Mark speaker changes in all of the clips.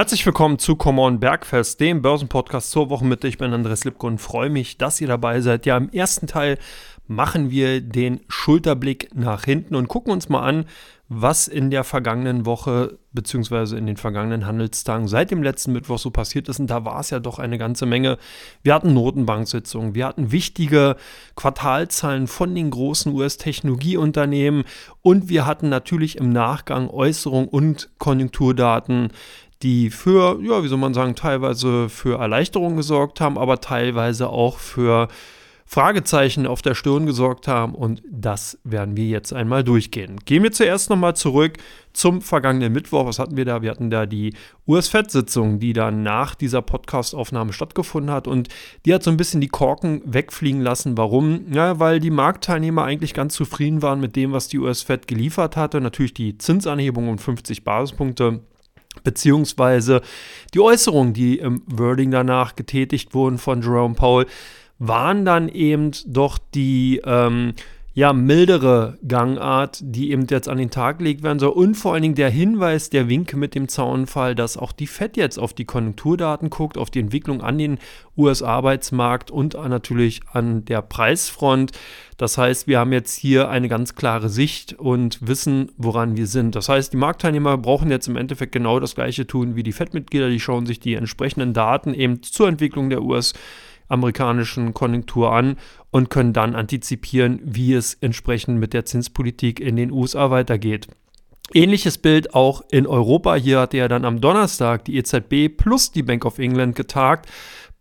Speaker 1: Herzlich willkommen zu Come On Bergfest, dem Börsenpodcast zur Wochenmitte. Ich bin Andres Lipko und freue mich, dass ihr dabei seid. Ja, im ersten Teil machen wir den Schulterblick nach hinten und gucken uns mal an, was in der vergangenen Woche bzw. in den vergangenen Handelstagen seit dem letzten Mittwoch so passiert ist. Und da war es ja doch eine ganze Menge. Wir hatten Notenbanksitzungen, wir hatten wichtige Quartalzahlen von den großen US-Technologieunternehmen und wir hatten natürlich im Nachgang Äußerungen und Konjunkturdaten, die für, ja, wie soll man sagen, teilweise für Erleichterung gesorgt haben, aber teilweise auch für Fragezeichen auf der Stirn gesorgt haben und das werden wir jetzt einmal durchgehen. Gehen wir zuerst nochmal zurück zum vergangenen Mittwoch. Was hatten wir da? Wir hatten da die US-Fed-Sitzung, die dann nach dieser Podcast-Aufnahme stattgefunden hat und die hat so ein bisschen die Korken wegfliegen lassen. Warum? Ja, weil die Marktteilnehmer eigentlich ganz zufrieden waren mit dem, was die US-Fed geliefert hatte. Natürlich die Zinsanhebung um 50 Basispunkte beziehungsweise die Äußerungen, die im Wording danach getätigt wurden von Jerome Powell, waren dann eben doch die ähm, ja, mildere Gangart, die eben jetzt an den Tag gelegt werden soll. Und vor allen Dingen der Hinweis, der Wink mit dem Zaunfall, dass auch die FED jetzt auf die Konjunkturdaten guckt, auf die Entwicklung an den US-Arbeitsmarkt und natürlich an der Preisfront. Das heißt, wir haben jetzt hier eine ganz klare Sicht und wissen, woran wir sind. Das heißt, die Marktteilnehmer brauchen jetzt im Endeffekt genau das gleiche tun wie die FED-Mitglieder. Die schauen sich die entsprechenden Daten eben zur Entwicklung der US- amerikanischen Konjunktur an und können dann antizipieren, wie es entsprechend mit der Zinspolitik in den USA weitergeht. Ähnliches Bild auch in Europa. Hier hatte ja dann am Donnerstag die EZB plus die Bank of England getagt.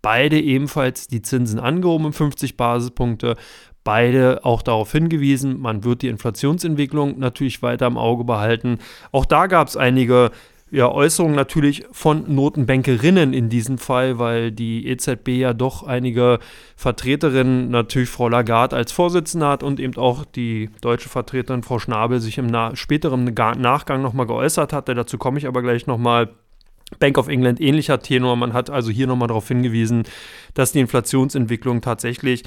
Speaker 1: Beide ebenfalls die Zinsen angehoben um 50 Basispunkte. Beide auch darauf hingewiesen, man wird die Inflationsentwicklung natürlich weiter im Auge behalten. Auch da gab es einige ja, Äußerungen natürlich von Notenbankerinnen in diesem Fall, weil die EZB ja doch einige Vertreterinnen, natürlich Frau Lagarde als Vorsitzende hat und eben auch die deutsche Vertreterin Frau Schnabel sich im na späteren Nachgang nochmal geäußert hatte. Dazu komme ich aber gleich nochmal. Bank of England ähnlicher Tenor. Man hat also hier nochmal darauf hingewiesen, dass die Inflationsentwicklung tatsächlich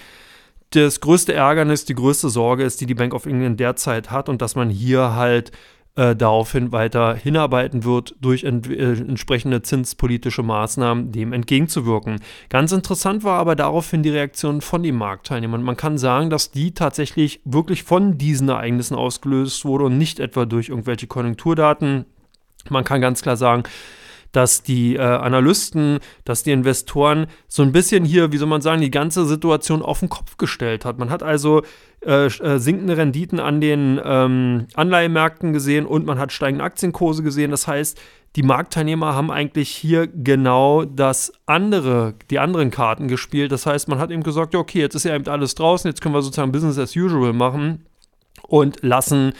Speaker 1: das größte Ärgernis, die größte Sorge ist, die die Bank of England derzeit hat und dass man hier halt äh, daraufhin weiter hinarbeiten wird, durch ent äh, entsprechende zinspolitische Maßnahmen dem entgegenzuwirken. Ganz interessant war aber daraufhin die Reaktion von den Marktteilnehmern. Man kann sagen, dass die tatsächlich wirklich von diesen Ereignissen ausgelöst wurde und nicht etwa durch irgendwelche Konjunkturdaten. Man kann ganz klar sagen, dass die äh, Analysten, dass die Investoren so ein bisschen hier, wie soll man sagen, die ganze Situation auf den Kopf gestellt hat. Man hat also äh, äh, sinkende Renditen an den ähm, Anleihemärkten gesehen und man hat steigende Aktienkurse gesehen. Das heißt, die Marktteilnehmer haben eigentlich hier genau das andere, die anderen Karten gespielt. Das heißt, man hat eben gesagt, ja, okay, jetzt ist ja eben alles draußen, jetzt können wir sozusagen Business as usual machen und lassen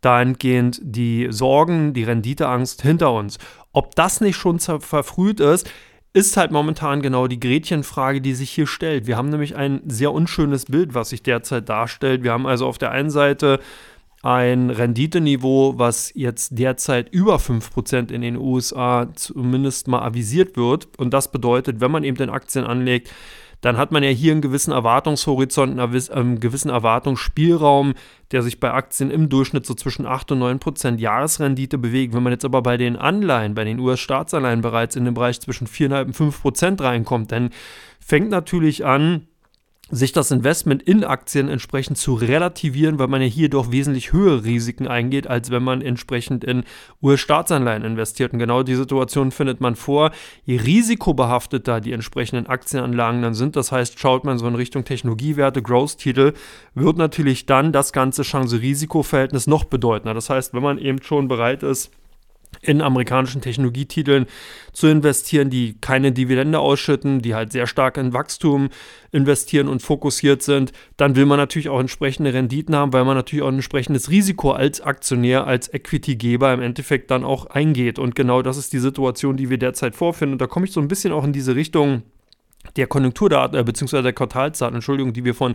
Speaker 1: dahingehend die Sorgen, die Renditeangst hinter uns. Ob das nicht schon verfrüht ist, ist halt momentan genau die Gretchenfrage, die sich hier stellt. Wir haben nämlich ein sehr unschönes Bild, was sich derzeit darstellt. Wir haben also auf der einen Seite ein Renditeniveau, was jetzt derzeit über 5% in den USA zumindest mal avisiert wird. Und das bedeutet, wenn man eben in Aktien anlegt, dann hat man ja hier einen gewissen Erwartungshorizont, einen ähm, gewissen Erwartungsspielraum, der sich bei Aktien im Durchschnitt so zwischen 8 und 9 Prozent Jahresrendite bewegt. Wenn man jetzt aber bei den Anleihen, bei den US-Staatsanleihen bereits in den Bereich zwischen 4,5 und 5 Prozent reinkommt, dann fängt natürlich an, sich das Investment in Aktien entsprechend zu relativieren, weil man ja hier doch wesentlich höhere Risiken eingeht, als wenn man entsprechend in US-Staatsanleihen investiert. Und genau die Situation findet man vor. Je risikobehafteter die entsprechenden Aktienanlagen dann sind, das heißt, schaut man so in Richtung Technologiewerte, Growth-Titel, wird natürlich dann das ganze Chance-Risiko-Verhältnis noch bedeutender. Das heißt, wenn man eben schon bereit ist, in amerikanischen Technologietiteln zu investieren, die keine Dividende ausschütten, die halt sehr stark in Wachstum investieren und fokussiert sind, dann will man natürlich auch entsprechende Renditen haben, weil man natürlich auch ein entsprechendes Risiko als Aktionär, als Equity-Geber im Endeffekt dann auch eingeht. Und genau das ist die Situation, die wir derzeit vorfinden. Und da komme ich so ein bisschen auch in diese Richtung der Konjunkturdaten, äh, beziehungsweise der Quartalsdaten, Entschuldigung, die wir von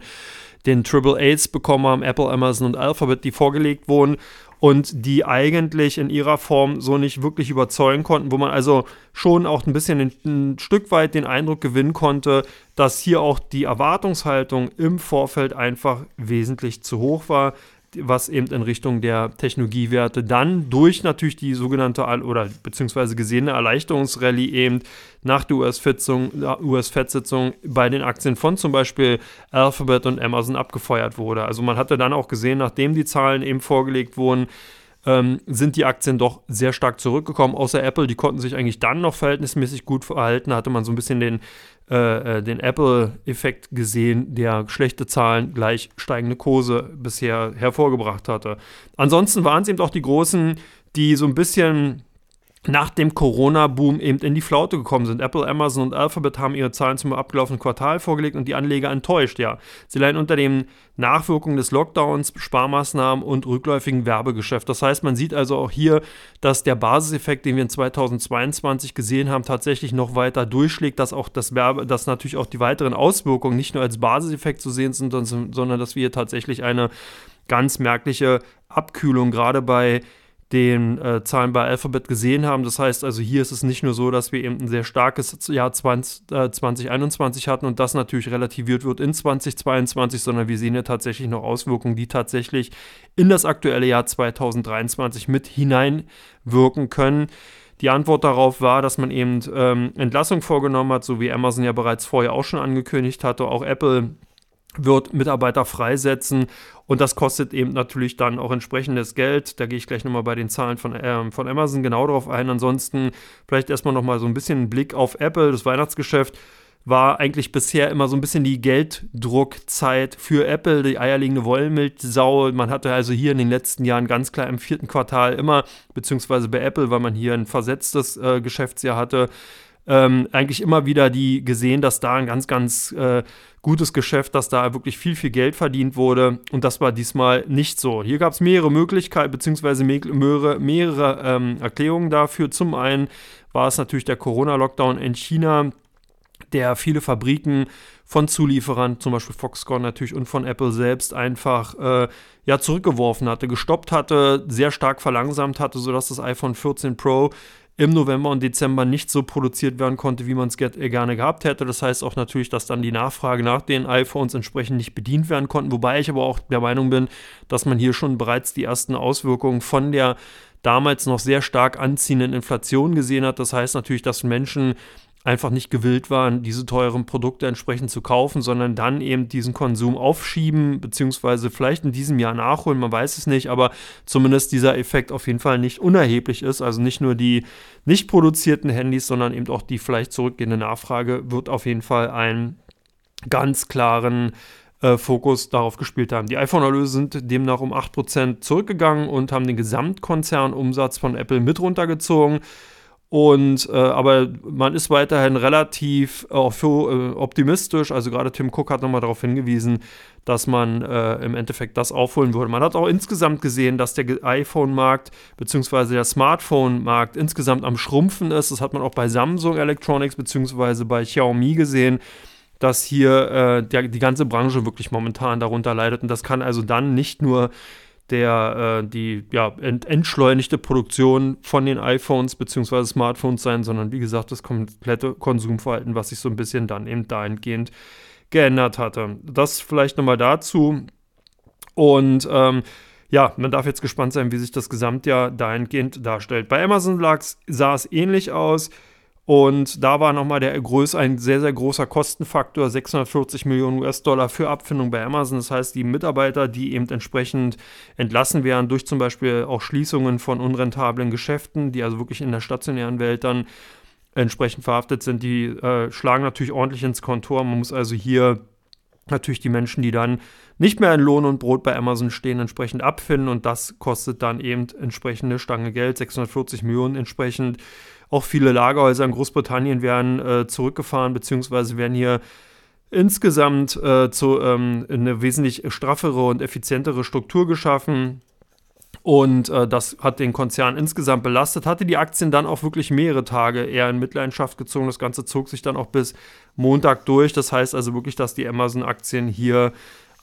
Speaker 1: den Triple A's bekommen haben, Apple, Amazon und Alphabet, die vorgelegt wurden und die eigentlich in ihrer Form so nicht wirklich überzeugen konnten, wo man also schon auch ein bisschen ein, ein Stück weit den Eindruck gewinnen konnte, dass hier auch die Erwartungshaltung im Vorfeld einfach wesentlich zu hoch war. Was eben in Richtung der Technologiewerte dann durch natürlich die sogenannte oder beziehungsweise gesehene Erleichterungsrallye eben nach der US-Sitzung US bei den Aktien von zum Beispiel Alphabet und Amazon abgefeuert wurde. Also man hatte dann auch gesehen, nachdem die Zahlen eben vorgelegt wurden, ähm, sind die Aktien doch sehr stark zurückgekommen. Außer Apple, die konnten sich eigentlich dann noch verhältnismäßig gut verhalten. Da hatte man so ein bisschen den, äh, äh den Apple-Effekt gesehen, der schlechte Zahlen gleich steigende Kurse bisher hervorgebracht hatte. Ansonsten waren es eben auch die großen, die so ein bisschen nach dem Corona-Boom eben in die Flaute gekommen sind. Apple, Amazon und Alphabet haben ihre Zahlen zum abgelaufenen Quartal vorgelegt und die Anleger enttäuscht, ja. Sie leiden unter den Nachwirkungen des Lockdowns, Sparmaßnahmen und rückläufigen Werbegeschäft. Das heißt, man sieht also auch hier, dass der Basiseffekt, den wir in 2022 gesehen haben, tatsächlich noch weiter durchschlägt, dass auch das Werbe, dass natürlich auch die weiteren Auswirkungen nicht nur als Basiseffekt zu sehen sind, sondern dass wir hier tatsächlich eine ganz merkliche Abkühlung gerade bei den äh, Zahlen bei Alphabet gesehen haben. Das heißt also, hier ist es nicht nur so, dass wir eben ein sehr starkes Jahr 20, äh, 2021 hatten und das natürlich relativiert wird in 2022, sondern wir sehen ja tatsächlich noch Auswirkungen, die tatsächlich in das aktuelle Jahr 2023 mit hineinwirken können. Die Antwort darauf war, dass man eben ähm, Entlassung vorgenommen hat, so wie Amazon ja bereits vorher auch schon angekündigt hatte. Auch Apple wird Mitarbeiter freisetzen und das kostet eben natürlich dann auch entsprechendes Geld. Da gehe ich gleich nochmal bei den Zahlen von, äh, von Amazon genau drauf ein. Ansonsten vielleicht erstmal nochmal so ein bisschen einen Blick auf Apple. Das Weihnachtsgeschäft war eigentlich bisher immer so ein bisschen die Gelddruckzeit für Apple, die eierlegende Wollmilchsau. Man hatte also hier in den letzten Jahren ganz klar im vierten Quartal immer, beziehungsweise bei Apple, weil man hier ein versetztes äh, Geschäftsjahr hatte, ähm, eigentlich immer wieder die gesehen, dass da ein ganz, ganz äh, gutes Geschäft, dass da wirklich viel, viel Geld verdient wurde. Und das war diesmal nicht so. Hier gab es mehrere Möglichkeiten, beziehungsweise mehrere, mehrere ähm, Erklärungen dafür. Zum einen war es natürlich der Corona-Lockdown in China, der viele Fabriken von Zulieferern, zum Beispiel Foxconn natürlich und von Apple selbst einfach äh, ja, zurückgeworfen hatte, gestoppt hatte, sehr stark verlangsamt hatte, sodass das iPhone 14 Pro im November und Dezember nicht so produziert werden konnte, wie man es gerne gehabt hätte. Das heißt auch natürlich, dass dann die Nachfrage nach den iPhones entsprechend nicht bedient werden konnten. Wobei ich aber auch der Meinung bin, dass man hier schon bereits die ersten Auswirkungen von der damals noch sehr stark anziehenden Inflation gesehen hat. Das heißt natürlich, dass Menschen einfach nicht gewillt waren, diese teuren Produkte entsprechend zu kaufen, sondern dann eben diesen Konsum aufschieben, beziehungsweise vielleicht in diesem Jahr nachholen, man weiß es nicht, aber zumindest dieser Effekt auf jeden Fall nicht unerheblich ist. Also nicht nur die nicht produzierten Handys, sondern eben auch die vielleicht zurückgehende Nachfrage wird auf jeden Fall einen ganz klaren äh, Fokus darauf gespielt haben. Die iPhone-Erlöse sind demnach um 8% zurückgegangen und haben den Gesamtkonzernumsatz von Apple mit runtergezogen. Und äh, aber man ist weiterhin relativ äh, äh, optimistisch. Also gerade Tim Cook hat nochmal darauf hingewiesen, dass man äh, im Endeffekt das aufholen würde. Man hat auch insgesamt gesehen, dass der iPhone-Markt bzw. der Smartphone-Markt insgesamt am Schrumpfen ist. Das hat man auch bei Samsung Electronics bzw. bei Xiaomi gesehen dass hier äh, der, die ganze Branche wirklich momentan darunter leidet. Und das kann also dann nicht nur der äh, die ja, ent entschleunigte Produktion von den iPhones bzw. Smartphones sein, sondern wie gesagt das komplette Konsumverhalten, was sich so ein bisschen dann eben dahingehend geändert hatte. Das vielleicht nochmal dazu. Und ähm, ja, man darf jetzt gespannt sein, wie sich das Gesamtjahr dahingehend darstellt. Bei Amazon sah es ähnlich aus. Und da war nochmal der Größe ein sehr, sehr großer Kostenfaktor, 640 Millionen US-Dollar für Abfindung bei Amazon. Das heißt, die Mitarbeiter, die eben entsprechend entlassen werden durch zum Beispiel auch Schließungen von unrentablen Geschäften, die also wirklich in der stationären Welt dann entsprechend verhaftet sind, die äh, schlagen natürlich ordentlich ins Kontor. Man muss also hier natürlich die Menschen, die dann nicht mehr in Lohn und Brot bei Amazon stehen, entsprechend abfinden und das kostet dann eben entsprechende Stange Geld, 640 Millionen entsprechend auch viele Lagerhäuser in Großbritannien werden äh, zurückgefahren, beziehungsweise werden hier insgesamt äh, zu, ähm, eine wesentlich straffere und effizientere Struktur geschaffen. Und äh, das hat den Konzern insgesamt belastet, hatte die Aktien dann auch wirklich mehrere Tage eher in Mitleidenschaft gezogen. Das Ganze zog sich dann auch bis Montag durch. Das heißt also wirklich, dass die Amazon-Aktien hier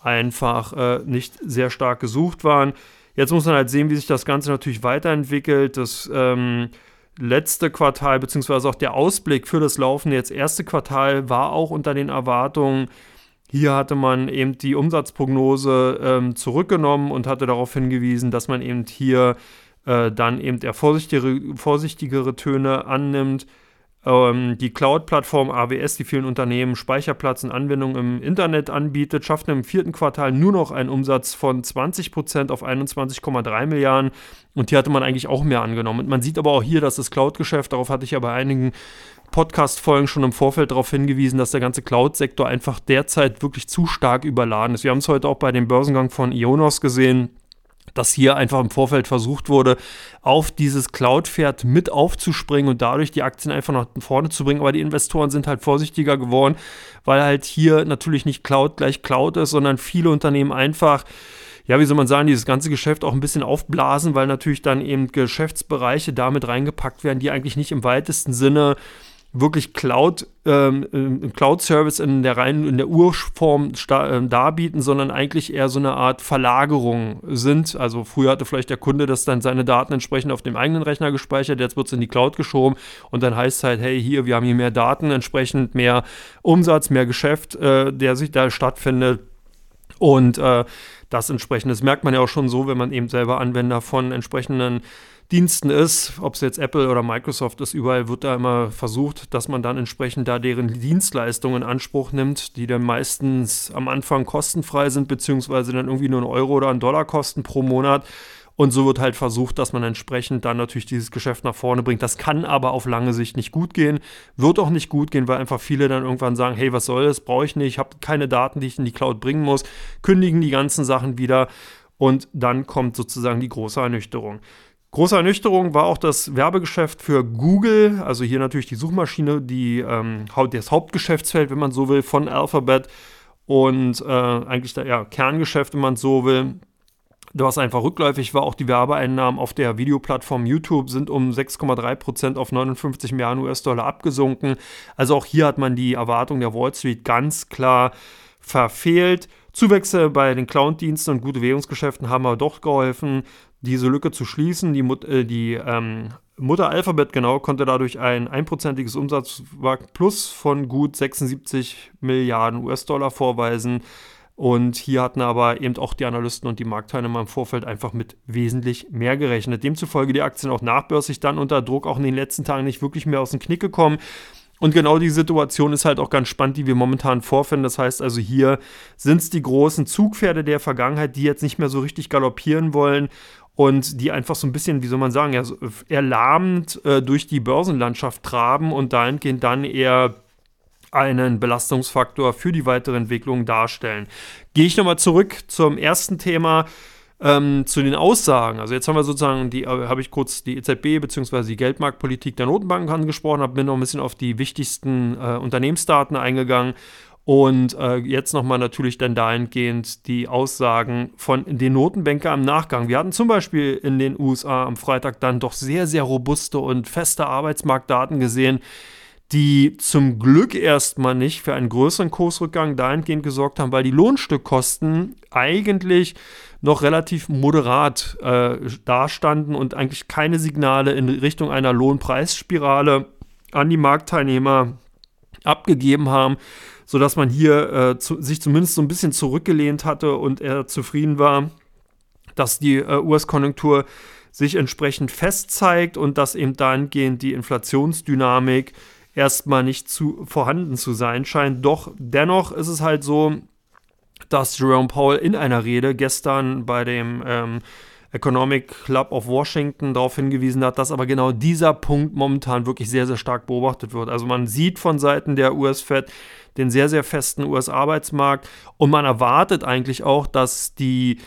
Speaker 1: einfach äh, nicht sehr stark gesucht waren. Jetzt muss man halt sehen, wie sich das Ganze natürlich weiterentwickelt. Das ähm, letzte Quartal, beziehungsweise auch der Ausblick für das laufende jetzt erste Quartal war auch unter den Erwartungen. Hier hatte man eben die Umsatzprognose ähm, zurückgenommen und hatte darauf hingewiesen, dass man eben hier äh, dann eben eher vorsichtigere, vorsichtigere Töne annimmt. Ähm, die Cloud-Plattform AWS, die vielen Unternehmen Speicherplatz und Anwendungen im Internet anbietet, schaffte im vierten Quartal nur noch einen Umsatz von 20% auf 21,3 Milliarden. Und hier hatte man eigentlich auch mehr angenommen. Und man sieht aber auch hier, dass das Cloud-Geschäft, darauf hatte ich ja bei einigen Podcast-Folgen schon im Vorfeld darauf hingewiesen, dass der ganze Cloud-Sektor einfach derzeit wirklich zu stark überladen ist. Wir haben es heute auch bei dem Börsengang von Ionos gesehen dass hier einfach im Vorfeld versucht wurde, auf dieses Cloud-Pferd mit aufzuspringen und dadurch die Aktien einfach nach vorne zu bringen. Aber die Investoren sind halt vorsichtiger geworden, weil halt hier natürlich nicht Cloud gleich Cloud ist, sondern viele Unternehmen einfach ja, wie soll man sagen, dieses ganze Geschäft auch ein bisschen aufblasen, weil natürlich dann eben Geschäftsbereiche damit reingepackt werden, die eigentlich nicht im weitesten Sinne wirklich Cloud, ähm, Cloud-Service in der reinen, in der Urform äh, darbieten, sondern eigentlich eher so eine Art Verlagerung sind. Also früher hatte vielleicht der Kunde das dann seine Daten entsprechend auf dem eigenen Rechner gespeichert, jetzt wird es in die Cloud geschoben und dann heißt es halt, hey, hier, wir haben hier mehr Daten, entsprechend mehr Umsatz, mehr Geschäft, äh, der sich da stattfindet. Und äh, das entsprechend, das merkt man ja auch schon so, wenn man eben selber Anwender von entsprechenden Diensten ist, ob es jetzt Apple oder Microsoft ist, überall wird da immer versucht, dass man dann entsprechend da deren Dienstleistungen in Anspruch nimmt, die dann meistens am Anfang kostenfrei sind, beziehungsweise dann irgendwie nur einen Euro oder einen Dollar kosten pro Monat. Und so wird halt versucht, dass man entsprechend dann natürlich dieses Geschäft nach vorne bringt. Das kann aber auf lange Sicht nicht gut gehen. Wird auch nicht gut gehen, weil einfach viele dann irgendwann sagen, hey, was soll das? Brauche ich nicht. Ich habe keine Daten, die ich in die Cloud bringen muss. Kündigen die ganzen Sachen wieder. Und dann kommt sozusagen die große Ernüchterung. Große Ernüchterung war auch das Werbegeschäft für Google, also hier natürlich die Suchmaschine, die, ähm, das Hauptgeschäftsfeld, wenn man so will, von Alphabet und äh, eigentlich der ja, Kerngeschäft, wenn man so will. Was einfach rückläufig war, auch die Werbeeinnahmen auf der Videoplattform YouTube sind um 6,3% auf 59 Milliarden US-Dollar abgesunken. Also auch hier hat man die Erwartung der Wall Street ganz klar verfehlt. Zuwächse bei den Cloud-Diensten und gute Währungsgeschäften haben aber doch geholfen diese Lücke zu schließen. Die, Mut, äh, die ähm, Mutter Alphabet genau konnte dadurch ein einprozentiges Umsatzwachstum plus von gut 76 Milliarden US-Dollar vorweisen. Und hier hatten aber eben auch die Analysten und die Marktteilnehmer im Vorfeld einfach mit wesentlich mehr gerechnet. Demzufolge die Aktien auch nachbörslich dann unter Druck auch in den letzten Tagen nicht wirklich mehr aus dem Knick gekommen. Und genau die Situation ist halt auch ganz spannend, die wir momentan vorfinden. Das heißt also, hier sind es die großen Zugpferde der Vergangenheit, die jetzt nicht mehr so richtig galoppieren wollen und die einfach so ein bisschen, wie soll man sagen, ja, so erlahmend äh, durch die Börsenlandschaft traben und dahingehend dann eher einen Belastungsfaktor für die weitere Entwicklung darstellen. Gehe ich nochmal zurück zum ersten Thema. Ähm, zu den Aussagen. Also jetzt haben wir sozusagen die, äh, habe ich kurz die EZB bzw. die Geldmarktpolitik der Notenbanken angesprochen, habe mir noch ein bisschen auf die wichtigsten äh, Unternehmensdaten eingegangen und äh, jetzt nochmal natürlich dann dahingehend die Aussagen von den Notenbanker im Nachgang. Wir hatten zum Beispiel in den USA am Freitag dann doch sehr, sehr robuste und feste Arbeitsmarktdaten gesehen, die zum Glück erstmal nicht für einen größeren Kursrückgang dahingehend gesorgt haben, weil die Lohnstückkosten eigentlich noch relativ moderat äh, dastanden und eigentlich keine Signale in Richtung einer Lohnpreisspirale an die Marktteilnehmer abgegeben haben sodass man hier äh, zu, sich zumindest so ein bisschen zurückgelehnt hatte und er zufrieden war, dass die äh, US-Konjunktur sich entsprechend fest zeigt und dass eben dahingehend die Inflationsdynamik erstmal nicht zu, vorhanden zu sein scheint. Doch dennoch ist es halt so, dass Jerome Powell in einer Rede gestern bei dem ähm, Economic Club of Washington darauf hingewiesen hat, dass aber genau dieser Punkt momentan wirklich sehr, sehr stark beobachtet wird. Also man sieht von Seiten der US-Fed, den sehr, sehr festen US-Arbeitsmarkt. Und man erwartet eigentlich auch, dass die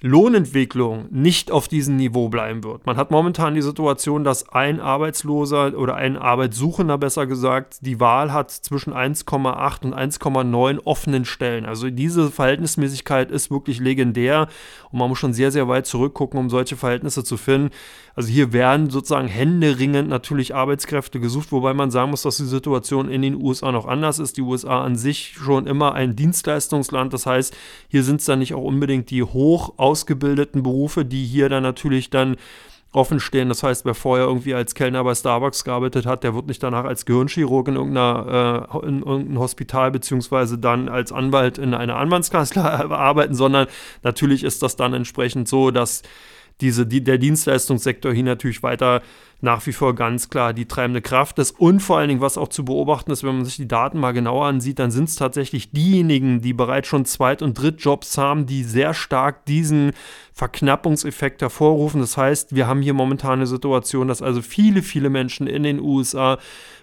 Speaker 1: Lohnentwicklung nicht auf diesem Niveau bleiben wird. Man hat momentan die Situation, dass ein Arbeitsloser oder ein Arbeitssuchender besser gesagt die Wahl hat zwischen 1,8 und 1,9 offenen Stellen. Also diese Verhältnismäßigkeit ist wirklich legendär und man muss schon sehr, sehr weit zurückgucken, um solche Verhältnisse zu finden. Also hier werden sozusagen händeringend natürlich Arbeitskräfte gesucht, wobei man sagen muss, dass die Situation in den USA noch anders ist. Die USA an sich schon immer ein Dienstleistungsland. Das heißt, hier sind es dann nicht auch unbedingt die hoch ausgebildeten Berufe, die hier dann natürlich dann offen stehen. Das heißt, wer vorher irgendwie als Kellner bei Starbucks gearbeitet hat, der wird nicht danach als Gehirnchirurg in, irgendeiner, äh, in irgendeinem Hospital beziehungsweise dann als Anwalt in einer Anwaltskanzlei arbeiten, sondern natürlich ist das dann entsprechend so, dass diese, die, der Dienstleistungssektor hier natürlich weiter nach wie vor ganz klar die treibende Kraft ist. Und vor allen Dingen, was auch zu beobachten ist, wenn man sich die Daten mal genauer ansieht, dann sind es tatsächlich diejenigen, die bereits schon Zweit- und Drittjobs haben, die sehr stark diesen Verknappungseffekt hervorrufen. Das heißt, wir haben hier momentan eine Situation, dass also viele, viele Menschen in den USA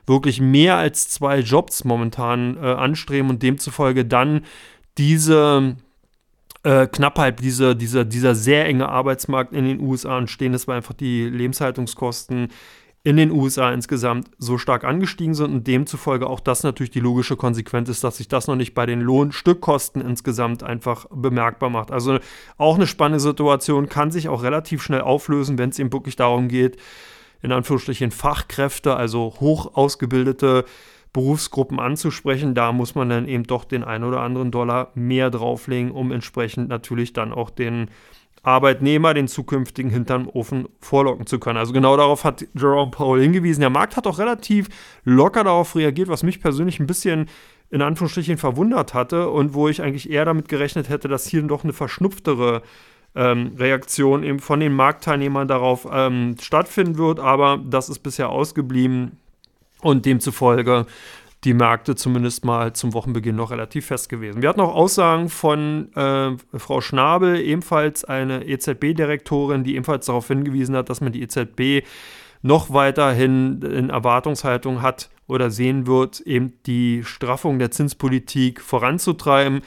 Speaker 1: wirklich mehr als zwei Jobs momentan äh, anstreben und demzufolge dann diese äh, Knappheit, diese, diese, dieser sehr enge Arbeitsmarkt in den USA entstehen ist, weil einfach die Lebenshaltungskosten in den USA insgesamt so stark angestiegen sind und demzufolge auch das natürlich die logische Konsequenz ist, dass sich das noch nicht bei den Lohnstückkosten insgesamt einfach bemerkbar macht. Also auch eine spannende Situation, kann sich auch relativ schnell auflösen, wenn es eben wirklich darum geht, in Anführungsstrichen Fachkräfte, also hoch ausgebildete Berufsgruppen anzusprechen. Da muss man dann eben doch den ein oder anderen Dollar mehr drauflegen, um entsprechend natürlich dann auch den Arbeitnehmer den zukünftigen hinterm Ofen vorlocken zu können. Also genau darauf hat Jerome Powell hingewiesen. Der Markt hat auch relativ locker darauf reagiert, was mich persönlich ein bisschen in Anführungsstrichen verwundert hatte und wo ich eigentlich eher damit gerechnet hätte, dass hier doch eine verschnupftere ähm, Reaktion eben von den Marktteilnehmern darauf ähm, stattfinden wird. Aber das ist bisher ausgeblieben und demzufolge die Märkte zumindest mal zum Wochenbeginn noch relativ fest gewesen. Wir hatten auch Aussagen von äh, Frau Schnabel, ebenfalls eine EZB-Direktorin, die ebenfalls darauf hingewiesen hat, dass man die EZB noch weiterhin in Erwartungshaltung hat oder sehen wird, eben die Straffung der Zinspolitik voranzutreiben.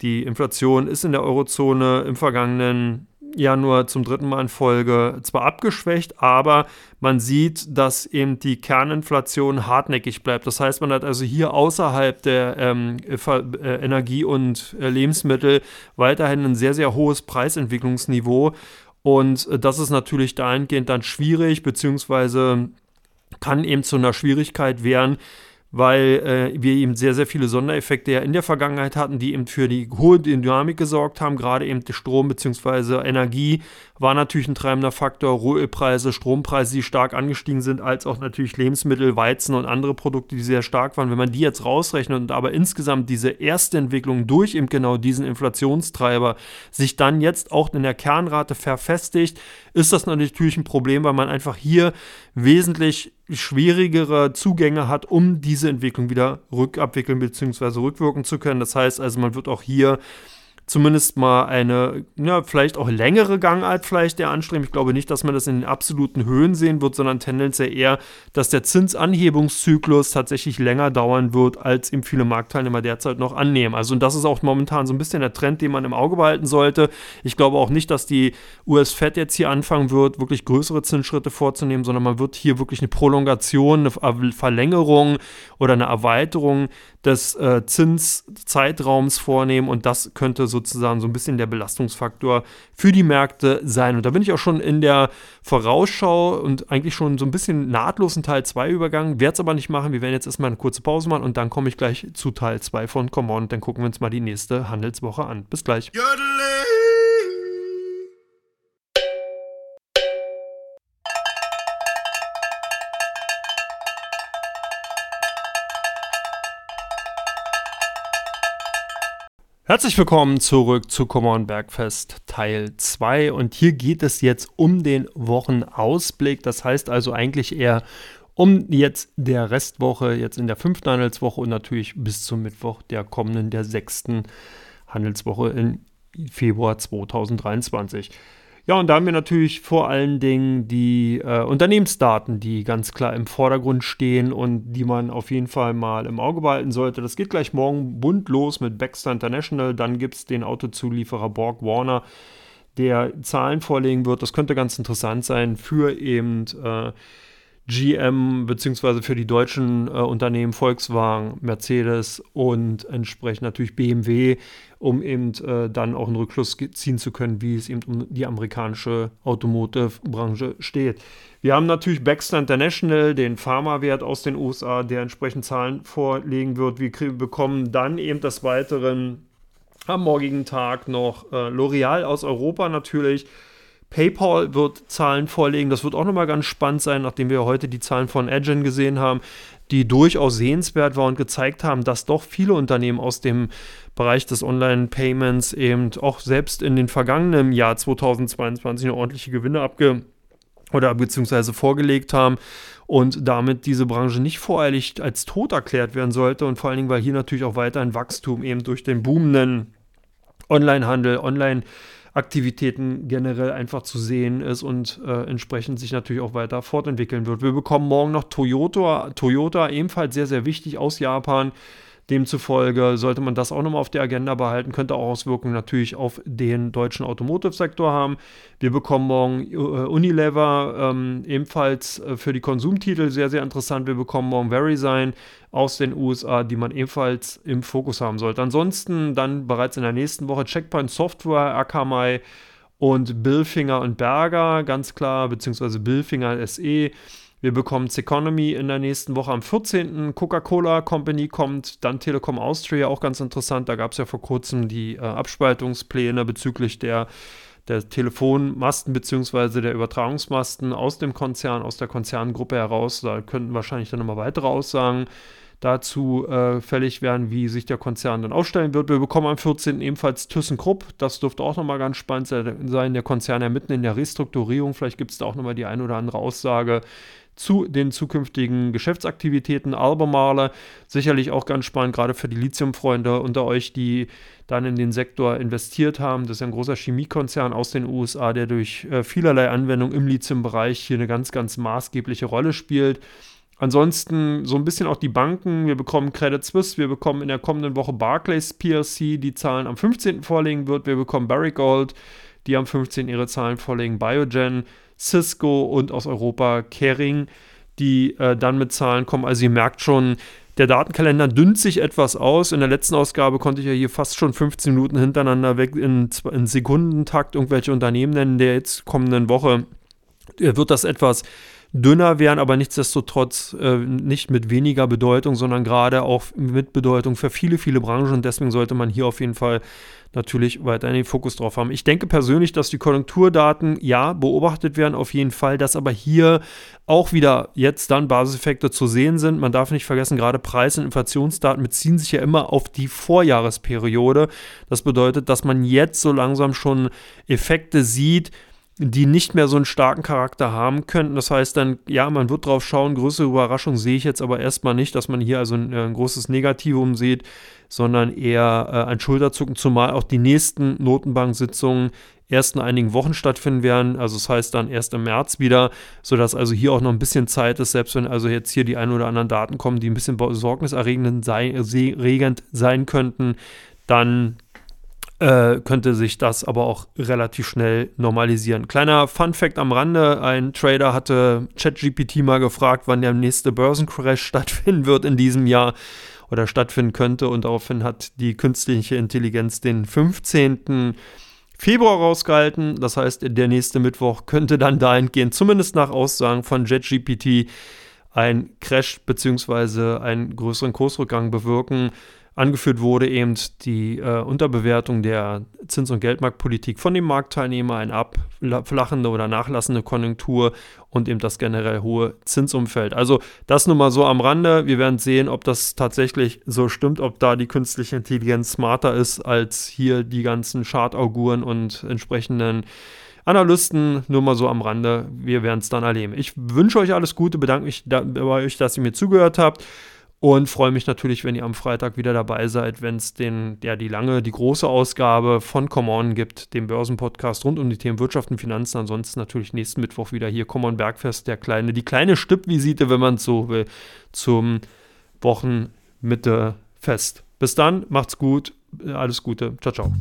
Speaker 1: Die Inflation ist in der Eurozone im vergangenen Januar zum dritten Mal in Folge zwar abgeschwächt, aber man sieht, dass eben die Kerninflation hartnäckig bleibt. Das heißt, man hat also hier außerhalb der ähm, äh, Energie- und äh, Lebensmittel weiterhin ein sehr, sehr hohes Preisentwicklungsniveau. Und äh, das ist natürlich dahingehend dann schwierig, beziehungsweise kann eben zu einer Schwierigkeit werden, weil äh, wir eben sehr, sehr viele Sondereffekte ja in der Vergangenheit hatten, die eben für die hohe Dynamik gesorgt haben. Gerade eben Strom bzw. Energie war natürlich ein treibender Faktor. Rohölpreise, Strompreise, die stark angestiegen sind, als auch natürlich Lebensmittel, Weizen und andere Produkte, die sehr stark waren. Wenn man die jetzt rausrechnet und aber insgesamt diese erste Entwicklung durch eben genau diesen Inflationstreiber sich dann jetzt auch in der Kernrate verfestigt, ist das natürlich ein Problem, weil man einfach hier wesentlich schwierigere Zugänge hat, um diese Entwicklung wieder rückabwickeln bzw. rückwirken zu können. Das heißt also, man wird auch hier zumindest mal eine, ja, vielleicht auch längere Gangart vielleicht der anstreben. Ich glaube nicht, dass man das in den absoluten Höhen sehen wird, sondern tendenziell eher, dass der Zinsanhebungszyklus tatsächlich länger dauern wird, als ihm viele Marktteilnehmer derzeit noch annehmen. Also und das ist auch momentan so ein bisschen der Trend, den man im Auge behalten sollte. Ich glaube auch nicht, dass die US-Fed jetzt hier anfangen wird, wirklich größere Zinsschritte vorzunehmen, sondern man wird hier wirklich eine Prolongation, eine Verlängerung oder eine Erweiterung des äh, Zinszeitraums vornehmen und das könnte sozusagen so ein bisschen der Belastungsfaktor für die Märkte sein. Und da bin ich auch schon in der Vorausschau und eigentlich schon so ein bisschen nahtlos in Teil 2 übergangen, werde es aber nicht machen. Wir werden jetzt erstmal eine kurze Pause machen und dann komme ich gleich zu Teil 2 von Come On dann gucken wir uns mal die nächste Handelswoche an. Bis gleich. Jodeli! Herzlich willkommen zurück zu Common Bergfest Teil 2 und hier geht es jetzt um den Wochenausblick. Das heißt also eigentlich eher um jetzt der Restwoche, jetzt in der fünften Handelswoche und natürlich bis zum Mittwoch der kommenden, der sechsten Handelswoche im Februar 2023. Ja, und da haben wir natürlich vor allen Dingen die äh, Unternehmensdaten, die ganz klar im Vordergrund stehen und die man auf jeden Fall mal im Auge behalten sollte. Das geht gleich morgen bunt los mit Baxter International. Dann gibt es den Autozulieferer Borg Warner, der Zahlen vorlegen wird. Das könnte ganz interessant sein für eben äh, GM beziehungsweise für die deutschen äh, Unternehmen Volkswagen, Mercedes und entsprechend natürlich BMW, um eben äh, dann auch einen Rückschluss ziehen zu können, wie es eben um die amerikanische Automotive-Branche steht. Wir haben natürlich Baxter International, den Pharmawert aus den USA, der entsprechend Zahlen vorlegen wird. Wir bekommen dann eben des Weiteren am morgigen Tag noch äh, L'Oreal aus Europa natürlich PayPal wird Zahlen vorlegen. Das wird auch nochmal ganz spannend sein, nachdem wir heute die Zahlen von Agent gesehen haben, die durchaus sehenswert waren und gezeigt haben, dass doch viele Unternehmen aus dem Bereich des Online-Payments eben auch selbst in den vergangenen Jahr 2022 eine ordentliche Gewinne abge oder beziehungsweise vorgelegt haben und damit diese Branche nicht voreilig als tot erklärt werden sollte und vor allen Dingen, weil hier natürlich auch weiterhin Wachstum eben durch den boomenden Onlinehandel, Online Aktivitäten generell einfach zu sehen ist und äh, entsprechend sich natürlich auch weiter fortentwickeln wird. Wir bekommen morgen noch Toyota, Toyota ebenfalls sehr, sehr wichtig aus Japan. Demzufolge sollte man das auch nochmal auf der Agenda behalten, könnte auch Auswirkungen natürlich auf den deutschen Automotive-Sektor haben. Wir bekommen morgen äh, Unilever, ähm, ebenfalls äh, für die Konsumtitel sehr, sehr interessant. Wir bekommen morgen VeriSign aus den USA, die man ebenfalls im Fokus haben sollte. Ansonsten dann bereits in der nächsten Woche Checkpoint Software, Akamai und Billfinger und Berger, ganz klar, beziehungsweise Billfinger SE. Wir bekommen Seconomy in der nächsten Woche am 14. Coca-Cola Company kommt, dann Telekom Austria, auch ganz interessant. Da gab es ja vor kurzem die äh, Abspaltungspläne bezüglich der, der Telefonmasten bzw. der Übertragungsmasten aus dem Konzern, aus der Konzerngruppe heraus. Da könnten wahrscheinlich dann nochmal weitere Aussagen dazu äh, fällig werden, wie sich der Konzern dann aufstellen wird. Wir bekommen am 14. ebenfalls ThyssenKrupp. Das dürfte auch nochmal ganz spannend sein. Der Konzern ja mitten in der Restrukturierung. Vielleicht gibt es da auch nochmal die ein oder andere Aussage, zu den zukünftigen Geschäftsaktivitäten. Albemarle, sicherlich auch ganz spannend, gerade für die Lithiumfreunde unter euch, die dann in den Sektor investiert haben. Das ist ein großer Chemiekonzern aus den USA, der durch äh, vielerlei Anwendungen im Lithiumbereich hier eine ganz, ganz maßgebliche Rolle spielt. Ansonsten so ein bisschen auch die Banken. Wir bekommen Credit Suisse, wir bekommen in der kommenden Woche Barclays PLC, die Zahlen am 15. vorlegen wird. Wir bekommen Barrick Gold, die am 15. ihre Zahlen vorlegen. Biogen, Cisco und aus Europa Kering, die äh, dann mit Zahlen kommen. Also ihr merkt schon, der Datenkalender dünnt sich etwas aus. In der letzten Ausgabe konnte ich ja hier fast schon 15 Minuten hintereinander weg in, in Sekundentakt irgendwelche Unternehmen nennen. Der jetzt kommenden Woche wird das etwas dünner werden, aber nichtsdestotrotz äh, nicht mit weniger Bedeutung, sondern gerade auch mit Bedeutung für viele, viele Branchen. Und deswegen sollte man hier auf jeden Fall natürlich weiter den Fokus drauf haben. Ich denke persönlich, dass die Konjunkturdaten ja beobachtet werden, auf jeden Fall, dass aber hier auch wieder jetzt dann Basiseffekte zu sehen sind. Man darf nicht vergessen, gerade Preis- und Inflationsdaten beziehen sich ja immer auf die Vorjahresperiode. Das bedeutet, dass man jetzt so langsam schon Effekte sieht, die nicht mehr so einen starken Charakter haben könnten. Das heißt dann, ja, man wird drauf schauen, größere Überraschung sehe ich jetzt aber erstmal nicht, dass man hier also ein, ein großes Negativum sieht, sondern eher äh, ein Schulterzucken, zumal auch die nächsten Notenbank-Sitzungen erst in einigen Wochen stattfinden werden. Also das heißt dann erst im März wieder, sodass also hier auch noch ein bisschen Zeit ist, selbst wenn also jetzt hier die ein oder anderen Daten kommen, die ein bisschen besorgniserregend sein, sein könnten, dann äh, könnte sich das aber auch relativ schnell normalisieren. Kleiner Fun Fact am Rande: Ein Trader hatte ChatGPT mal gefragt, wann der nächste Börsencrash stattfinden wird in diesem Jahr oder stattfinden könnte. Und daraufhin hat die künstliche Intelligenz den 15. Februar rausgehalten. Das heißt, der nächste Mittwoch könnte dann dahingehend, zumindest nach Aussagen von JetGPT, ein Crash bzw. einen größeren Kursrückgang bewirken angeführt wurde eben die äh, Unterbewertung der Zins- und Geldmarktpolitik von dem Marktteilnehmer, eine abflachende oder nachlassende Konjunktur und eben das generell hohe Zinsumfeld. Also das nur mal so am Rande. Wir werden sehen, ob das tatsächlich so stimmt, ob da die künstliche Intelligenz smarter ist als hier die ganzen Chartauguren und entsprechenden Analysten, nur mal so am Rande. Wir werden es dann erleben. Ich wünsche euch alles Gute, bedanke mich bei euch, dass ihr mir zugehört habt. Und freue mich natürlich, wenn ihr am Freitag wieder dabei seid, wenn es den, ja, die lange, die große Ausgabe von Come On gibt, dem Börsenpodcast rund um die Themen Wirtschaft und Finanzen. Ansonsten natürlich nächsten Mittwoch wieder hier Come On Bergfest, der kleine, die kleine Stippvisite, wenn man es so will, zum Wochenmittefest. Bis dann, macht's gut, alles Gute, ciao, ciao.